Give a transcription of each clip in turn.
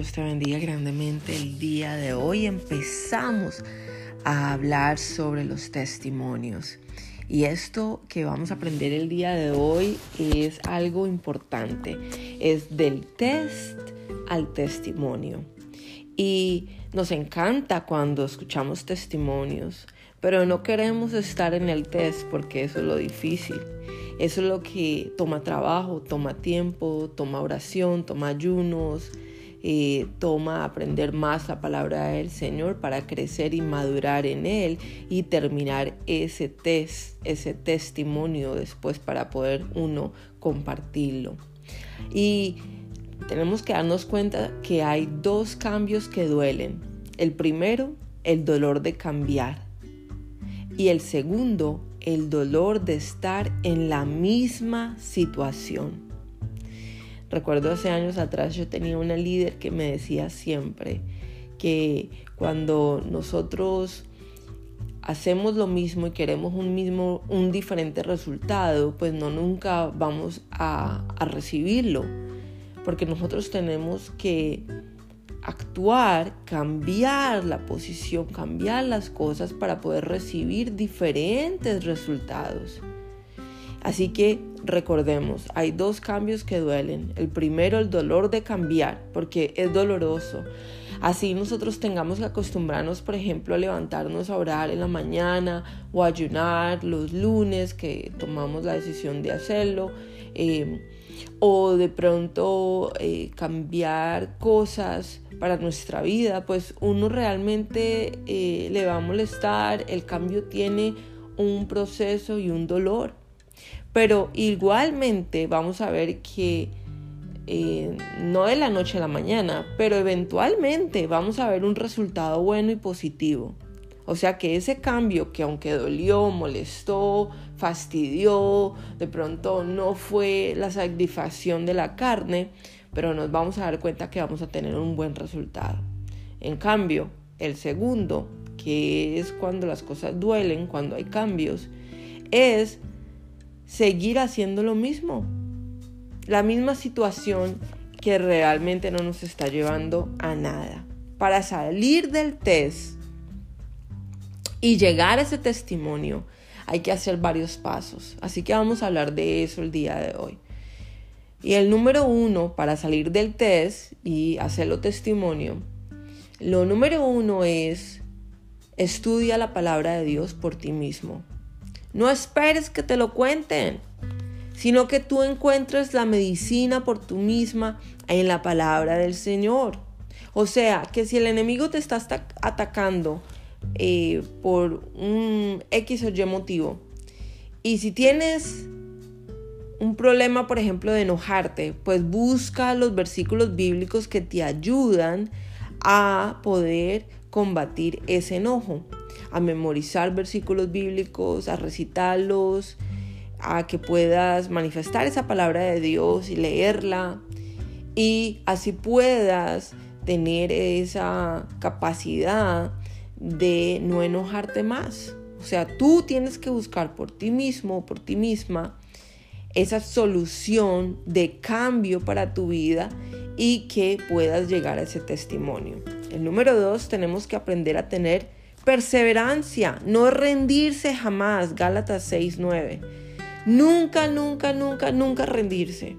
Dios te bendiga grandemente el día de hoy. Empezamos a hablar sobre los testimonios. Y esto que vamos a aprender el día de hoy es algo importante. Es del test al testimonio. Y nos encanta cuando escuchamos testimonios, pero no queremos estar en el test porque eso es lo difícil. Eso es lo que toma trabajo, toma tiempo, toma oración, toma ayunos, eh, toma aprender más la palabra del Señor para crecer y madurar en Él y terminar ese test, ese testimonio después para poder uno compartirlo. Y tenemos que darnos cuenta que hay dos cambios que duelen. El primero, el dolor de cambiar. Y el segundo, el dolor de estar en la misma situación. Recuerdo hace años atrás yo tenía una líder que me decía siempre que cuando nosotros hacemos lo mismo y queremos un mismo, un diferente resultado, pues no nunca vamos a, a recibirlo, porque nosotros tenemos que actuar, cambiar la posición, cambiar las cosas para poder recibir diferentes resultados. Así que recordemos, hay dos cambios que duelen. El primero, el dolor de cambiar, porque es doloroso. Así nosotros tengamos que acostumbrarnos, por ejemplo, a levantarnos a orar en la mañana o ayunar los lunes que tomamos la decisión de hacerlo. Eh, o de pronto eh, cambiar cosas para nuestra vida, pues uno realmente eh, le va a molestar, el cambio tiene un proceso y un dolor. Pero igualmente vamos a ver que eh, no de la noche a la mañana, pero eventualmente vamos a ver un resultado bueno y positivo. O sea que ese cambio que aunque dolió, molestó, fastidió, de pronto no fue la satisfacción de la carne, pero nos vamos a dar cuenta que vamos a tener un buen resultado. En cambio, el segundo, que es cuando las cosas duelen, cuando hay cambios, es seguir haciendo lo mismo. La misma situación que realmente no nos está llevando a nada. Para salir del test y llegar a ese testimonio hay que hacer varios pasos. Así que vamos a hablar de eso el día de hoy. Y el número uno para salir del test y hacerlo testimonio, lo número uno es estudia la palabra de Dios por ti mismo. No esperes que te lo cuenten, sino que tú encuentres la medicina por tú misma en la palabra del Señor. O sea, que si el enemigo te está atacando eh, por un X o Y motivo. Y si tienes un problema, por ejemplo, de enojarte, pues busca los versículos bíblicos que te ayudan a poder combatir ese enojo, a memorizar versículos bíblicos, a recitarlos, a que puedas manifestar esa palabra de Dios y leerla y así puedas tener esa capacidad de no enojarte más. O sea, tú tienes que buscar por ti mismo, por ti misma, esa solución de cambio para tu vida y que puedas llegar a ese testimonio. El número dos, tenemos que aprender a tener perseverancia, no rendirse jamás. Gálatas 6:9. Nunca, nunca, nunca, nunca rendirse.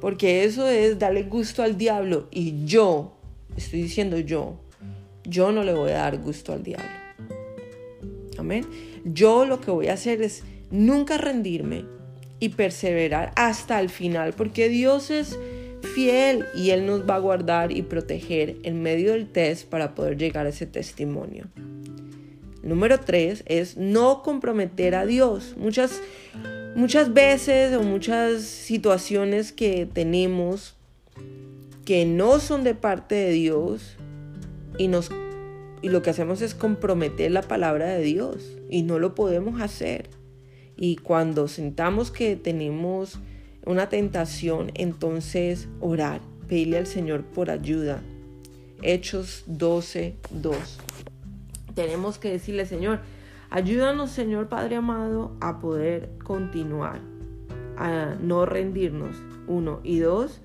Porque eso es darle gusto al diablo. Y yo, estoy diciendo yo, yo no le voy a dar gusto al diablo. Amén. Yo lo que voy a hacer es nunca rendirme y perseverar hasta el final, porque Dios es fiel y Él nos va a guardar y proteger en medio del test para poder llegar a ese testimonio. Número tres es no comprometer a Dios. Muchas, muchas veces o muchas situaciones que tenemos que no son de parte de Dios, y, nos, y lo que hacemos es comprometer la palabra de Dios y no lo podemos hacer. Y cuando sentamos que tenemos una tentación, entonces orar, pedirle al Señor por ayuda. Hechos 12, 2. Tenemos que decirle, Señor, ayúdanos, Señor Padre amado, a poder continuar, a no rendirnos. Uno. Y dos,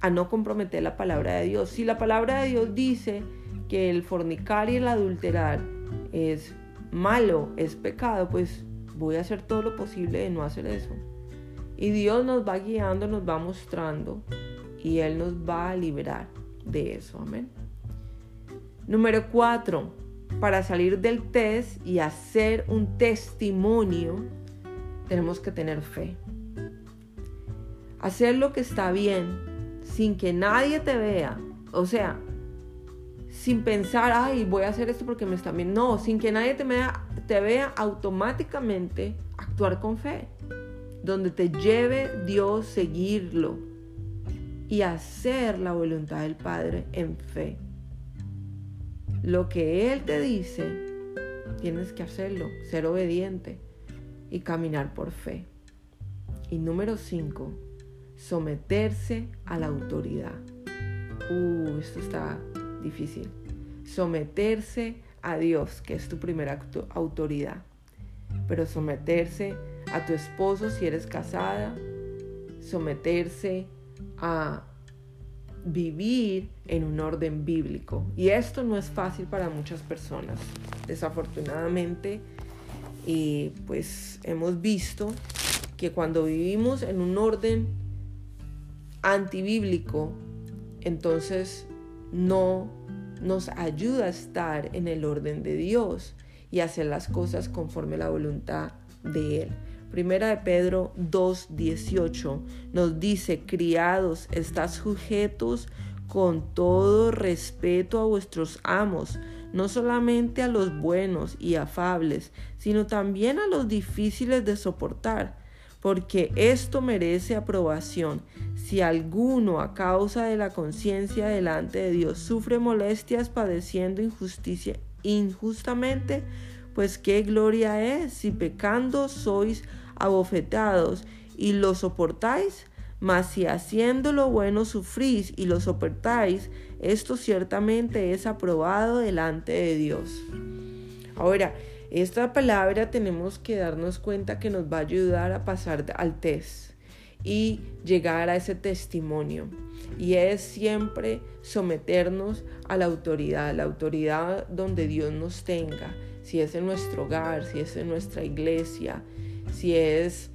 a no comprometer la palabra de Dios. Si la palabra de Dios dice que el fornicar y el adulterar es malo, es pecado, pues voy a hacer todo lo posible de no hacer eso. Y Dios nos va guiando, nos va mostrando y Él nos va a liberar de eso. Amén. Número cuatro, para salir del test y hacer un testimonio, tenemos que tener fe. Hacer lo que está bien sin que nadie te vea. O sea, sin pensar, ay, voy a hacer esto porque me está bien. No, sin que nadie te vea, te vea automáticamente actuar con fe donde te lleve Dios seguirlo y hacer la voluntad del Padre en fe. Lo que Él te dice, tienes que hacerlo, ser obediente y caminar por fe. Y número cinco, someterse a la autoridad. Uh, esto está difícil. Someterse a Dios, que es tu primera autoridad. Pero someterse a tu esposo si eres casada, someterse a vivir en un orden bíblico. Y esto no es fácil para muchas personas. Desafortunadamente, y pues hemos visto que cuando vivimos en un orden antibíblico, entonces no nos ayuda a estar en el orden de Dios y hacer las cosas conforme la voluntad de Él. Primera de Pedro 2.18 nos dice, criados, estás sujetos con todo respeto a vuestros amos, no solamente a los buenos y afables, sino también a los difíciles de soportar, porque esto merece aprobación. Si alguno a causa de la conciencia delante de Dios sufre molestias padeciendo injusticia injustamente, pues qué gloria es si pecando sois abofetados y lo soportáis, mas si haciendo lo bueno sufrís y lo soportáis, esto ciertamente es aprobado delante de Dios. Ahora, esta palabra tenemos que darnos cuenta que nos va a ayudar a pasar al test y llegar a ese testimonio. Y es siempre someternos a la autoridad, la autoridad donde Dios nos tenga si es en nuestro hogar, si es en nuestra iglesia, si es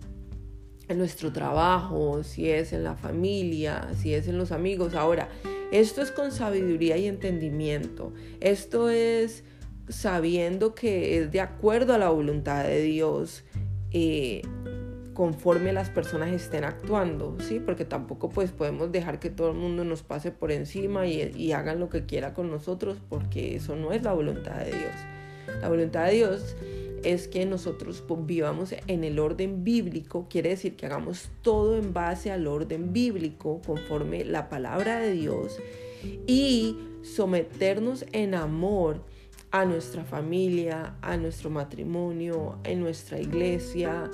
en nuestro trabajo, si es en la familia, si es en los amigos. Ahora, esto es con sabiduría y entendimiento. Esto es sabiendo que es de acuerdo a la voluntad de Dios. Eh, conforme las personas estén actuando, ¿sí? Porque tampoco pues podemos dejar que todo el mundo nos pase por encima y, y hagan lo que quiera con nosotros porque eso no es la voluntad de Dios. La voluntad de Dios es que nosotros vivamos en el orden bíblico, quiere decir que hagamos todo en base al orden bíblico, conforme la palabra de Dios, y someternos en amor a nuestra familia, a nuestro matrimonio, en nuestra iglesia,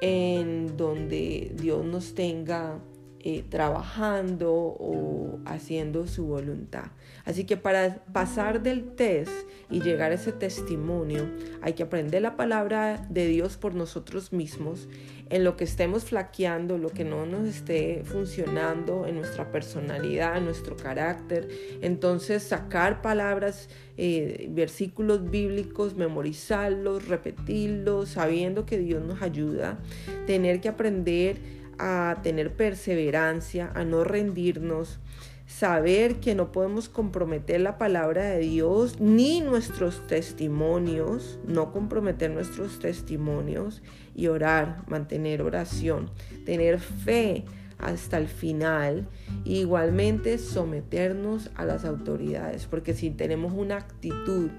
en donde Dios nos tenga eh, trabajando o haciendo su voluntad. Así que para pasar del test y llegar a ese testimonio, hay que aprender la palabra de Dios por nosotros mismos, en lo que estemos flaqueando, lo que no nos esté funcionando en nuestra personalidad, en nuestro carácter. Entonces sacar palabras, eh, versículos bíblicos, memorizarlos, repetirlos, sabiendo que Dios nos ayuda. Tener que aprender a tener perseverancia, a no rendirnos, saber que no podemos comprometer la palabra de Dios ni nuestros testimonios, no comprometer nuestros testimonios y orar, mantener oración, tener fe hasta el final igualmente someternos a las autoridades, porque si tenemos una actitud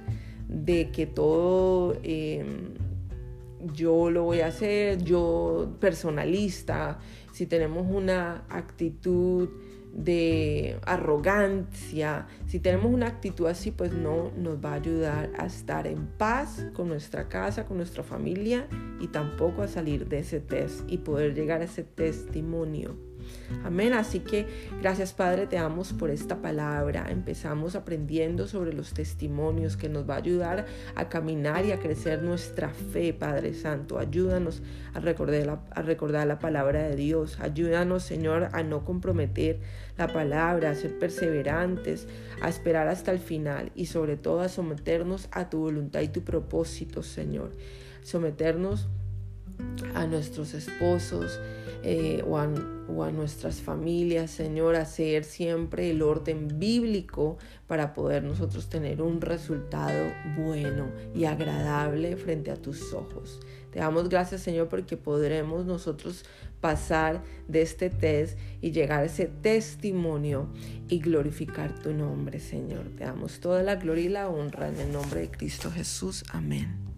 de que todo... Em, yo lo voy a hacer, yo personalista, si tenemos una actitud de arrogancia, si tenemos una actitud así, pues no nos va a ayudar a estar en paz con nuestra casa, con nuestra familia y tampoco a salir de ese test y poder llegar a ese testimonio. Amén. Así que gracias Padre, te damos por esta palabra. Empezamos aprendiendo sobre los testimonios que nos va a ayudar a caminar y a crecer nuestra fe, Padre Santo. Ayúdanos a recordar la, a recordar la palabra de Dios. Ayúdanos, Señor, a no comprometer la palabra, a ser perseverantes, a esperar hasta el final y sobre todo a someternos a tu voluntad y tu propósito, Señor. Someternos a nuestros esposos eh, o, a, o, a, nuestras familias, Señor, hacer siempre el orden bíblico para poder nosotros tener un resultado bueno y agradable frente a tus ojos. Te damos gracias, Señor, porque podremos nosotros pasar de este test y llegar a ese testimonio y glorificar tu nombre, Señor. Te damos toda la gloria y la honra en el nombre de Cristo Jesús. Amén.